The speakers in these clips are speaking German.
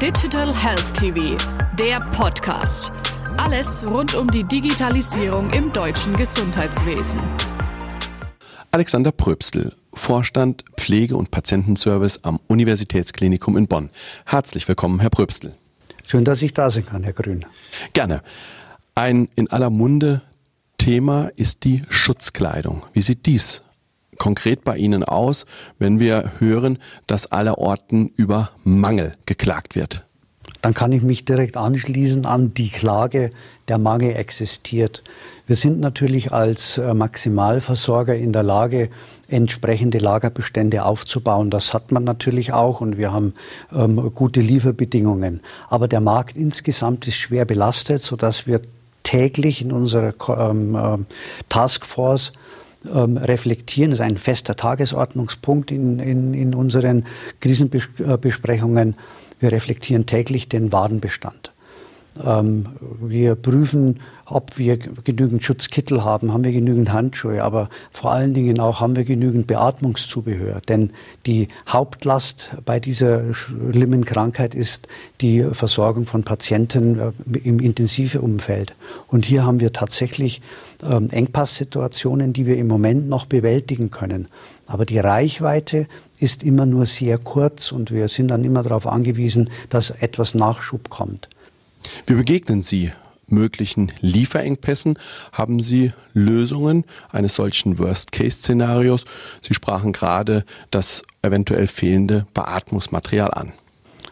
Digital Health TV, der Podcast. Alles rund um die Digitalisierung im deutschen Gesundheitswesen. Alexander Pröbstl, Vorstand Pflege- und Patientenservice am Universitätsklinikum in Bonn. Herzlich willkommen, Herr Pröbstl. Schön, dass ich da sein kann, Herr Grün. Gerne. Ein in aller Munde Thema ist die Schutzkleidung. Wie sieht dies konkret bei Ihnen aus, wenn wir hören, dass allerorten über Mangel geklagt wird? Dann kann ich mich direkt anschließen an die Klage, der Mangel existiert. Wir sind natürlich als äh, Maximalversorger in der Lage, entsprechende Lagerbestände aufzubauen. Das hat man natürlich auch und wir haben ähm, gute Lieferbedingungen. Aber der Markt insgesamt ist schwer belastet, sodass wir täglich in unserer ähm, äh, Taskforce ähm, reflektieren. Das ist ein fester Tagesordnungspunkt in, in, in unseren Krisenbesprechungen. Wir reflektieren täglich den Warenbestand. Ähm, wir prüfen, ob wir genügend Schutzkittel haben, haben wir genügend Handschuhe, aber vor allen Dingen auch haben wir genügend Beatmungszubehör. Denn die Hauptlast bei dieser schlimmen Krankheit ist die Versorgung von Patienten äh, im intensiven Umfeld. Und hier haben wir tatsächlich ähm, Engpasssituationen, die wir im Moment noch bewältigen können. Aber die Reichweite ist immer nur sehr kurz und wir sind dann immer darauf angewiesen, dass etwas Nachschub kommt. Wie begegnen Sie möglichen Lieferengpässen? Haben Sie Lösungen eines solchen Worst-Case-Szenarios? Sie sprachen gerade das eventuell fehlende Beatmungsmaterial an.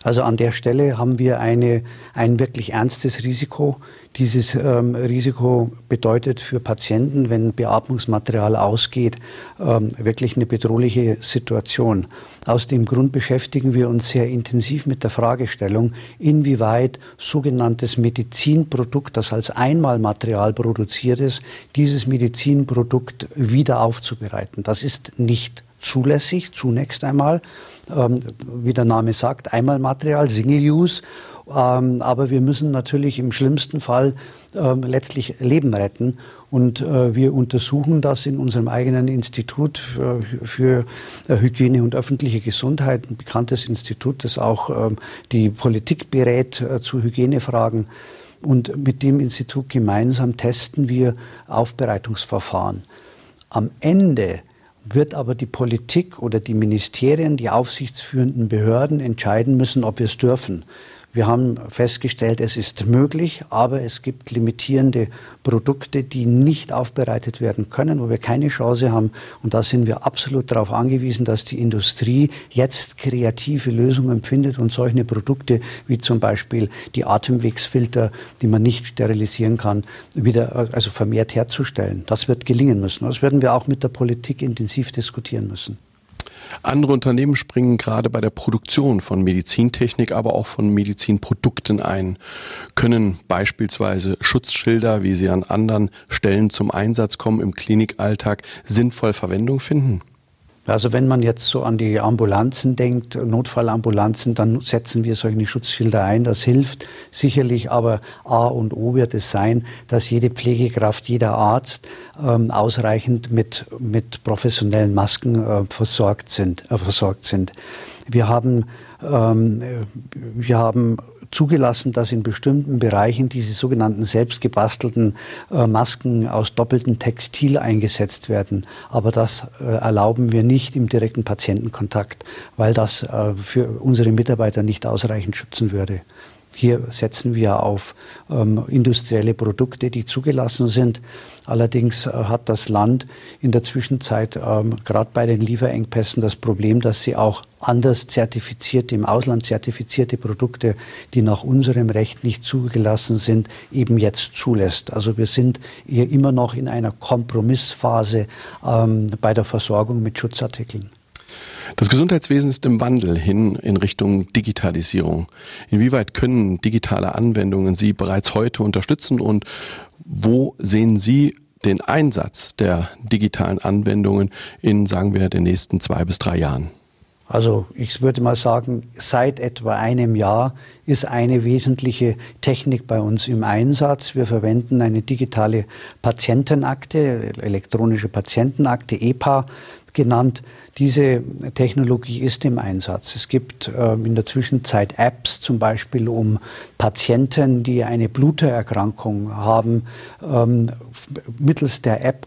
Also an der Stelle haben wir eine, ein wirklich ernstes Risiko. Dieses ähm, Risiko bedeutet für Patienten, wenn Beatmungsmaterial ausgeht, ähm, wirklich eine bedrohliche Situation. Aus dem Grund beschäftigen wir uns sehr intensiv mit der Fragestellung, inwieweit sogenanntes Medizinprodukt, das als Einmalmaterial produziert ist, dieses Medizinprodukt wieder aufzubereiten. Das ist nicht zulässig, zunächst einmal. Ähm, wie der Name sagt, Einmalmaterial, Single Use. Ähm, aber wir müssen natürlich im schlimmsten Fall ähm, letztlich Leben retten. Und äh, wir untersuchen das in unserem eigenen Institut für, für äh, Hygiene und öffentliche Gesundheit, ein bekanntes Institut, das auch ähm, die Politik berät äh, zu Hygienefragen. Und mit dem Institut gemeinsam testen wir Aufbereitungsverfahren. Am Ende wird aber die Politik oder die Ministerien, die aufsichtsführenden Behörden entscheiden müssen, ob wir es dürfen. Wir haben festgestellt, es ist möglich, aber es gibt limitierende Produkte, die nicht aufbereitet werden können, wo wir keine Chance haben. Und da sind wir absolut darauf angewiesen, dass die Industrie jetzt kreative Lösungen findet und solche Produkte wie zum Beispiel die Atemwegsfilter, die man nicht sterilisieren kann, wieder also vermehrt herzustellen. Das wird gelingen müssen. Das werden wir auch mit der Politik intensiv diskutieren müssen. Andere Unternehmen springen gerade bei der Produktion von Medizintechnik, aber auch von Medizinprodukten ein, können beispielsweise Schutzschilder, wie sie an anderen Stellen zum Einsatz kommen, im Klinikalltag sinnvoll Verwendung finden? Also wenn man jetzt so an die Ambulanzen denkt, Notfallambulanzen, dann setzen wir solche Schutzschilder ein. Das hilft sicherlich, aber A und O wird es sein, dass jede Pflegekraft, jeder Arzt ähm, ausreichend mit, mit professionellen Masken äh, versorgt sind. Äh, versorgt sind. Wir haben ähm, wir haben zugelassen, dass in bestimmten Bereichen diese sogenannten selbstgebastelten äh, Masken aus doppeltem Textil eingesetzt werden. Aber das äh, erlauben wir nicht im direkten Patientenkontakt, weil das äh, für unsere Mitarbeiter nicht ausreichend schützen würde. Hier setzen wir auf ähm, industrielle Produkte, die zugelassen sind. Allerdings äh, hat das Land in der Zwischenzeit ähm, gerade bei den Lieferengpässen das Problem, dass sie auch anders zertifizierte, im Ausland zertifizierte Produkte, die nach unserem Recht nicht zugelassen sind, eben jetzt zulässt. Also wir sind hier immer noch in einer Kompromissphase ähm, bei der Versorgung mit Schutzartikeln. Das Gesundheitswesen ist im Wandel hin in Richtung Digitalisierung. Inwieweit können digitale Anwendungen Sie bereits heute unterstützen und wo sehen Sie den Einsatz der digitalen Anwendungen in, sagen wir, den nächsten zwei bis drei Jahren? Also ich würde mal sagen, seit etwa einem Jahr ist eine wesentliche Technik bei uns im Einsatz. Wir verwenden eine digitale Patientenakte, elektronische Patientenakte, EPA genannt. Diese Technologie ist im Einsatz. Es gibt ähm, in der Zwischenzeit Apps zum Beispiel, um Patienten, die eine Blutererkrankung haben, ähm, mittels der App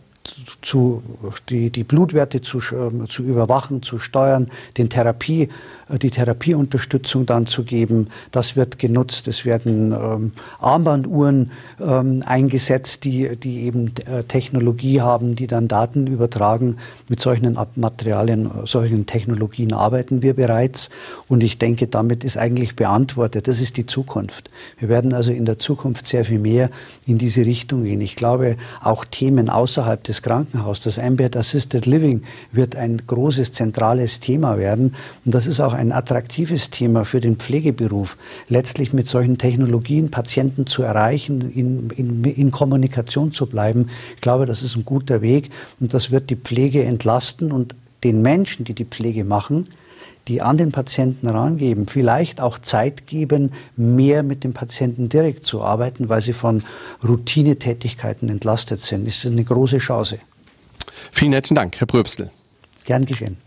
zu, die, die Blutwerte zu, ähm, zu überwachen, zu steuern, den Therapie, äh, die Therapieunterstützung dann zu geben. Das wird genutzt. Es werden ähm, Armbanduhren ähm, eingesetzt, die, die eben äh, Technologie haben, die dann Daten übertragen. Mit solchen Materialien, solchen Technologien arbeiten wir bereits. Und ich denke, damit ist eigentlich beantwortet. Das ist die Zukunft. Wir werden also in der Zukunft sehr viel mehr in diese Richtung gehen. Ich glaube, auch Themen außerhalb des Krankenhauses, das Ambient Assisted Living wird ein großes zentrales Thema werden. Und das ist auch ein attraktives Thema für den Pflegeberuf, letztlich mit solchen Technologien Patienten zu erreichen, in, in, in Kommunikation zu bleiben. Ich glaube, das ist ein guter Weg und das wird die Pflege entlasten und den Menschen, die die Pflege machen, die an den Patienten rangeben, vielleicht auch Zeit geben, mehr mit dem Patienten direkt zu arbeiten, weil sie von Routinetätigkeiten entlastet sind. Das ist eine große Chance. Vielen herzlichen Dank, Herr Pröbstel. Gern geschehen.